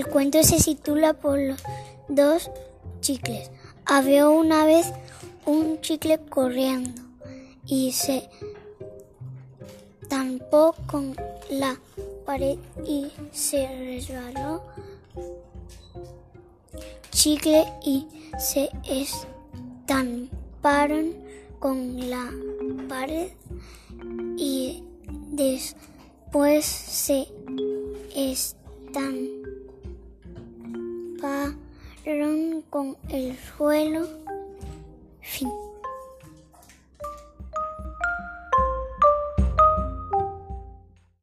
El cuento se titula por los dos chicles. Había una vez un chicle corriendo y se tampó con la pared y se resbaló chicle y se estamparon con la pared y después se estamparon con el suelo. Fin.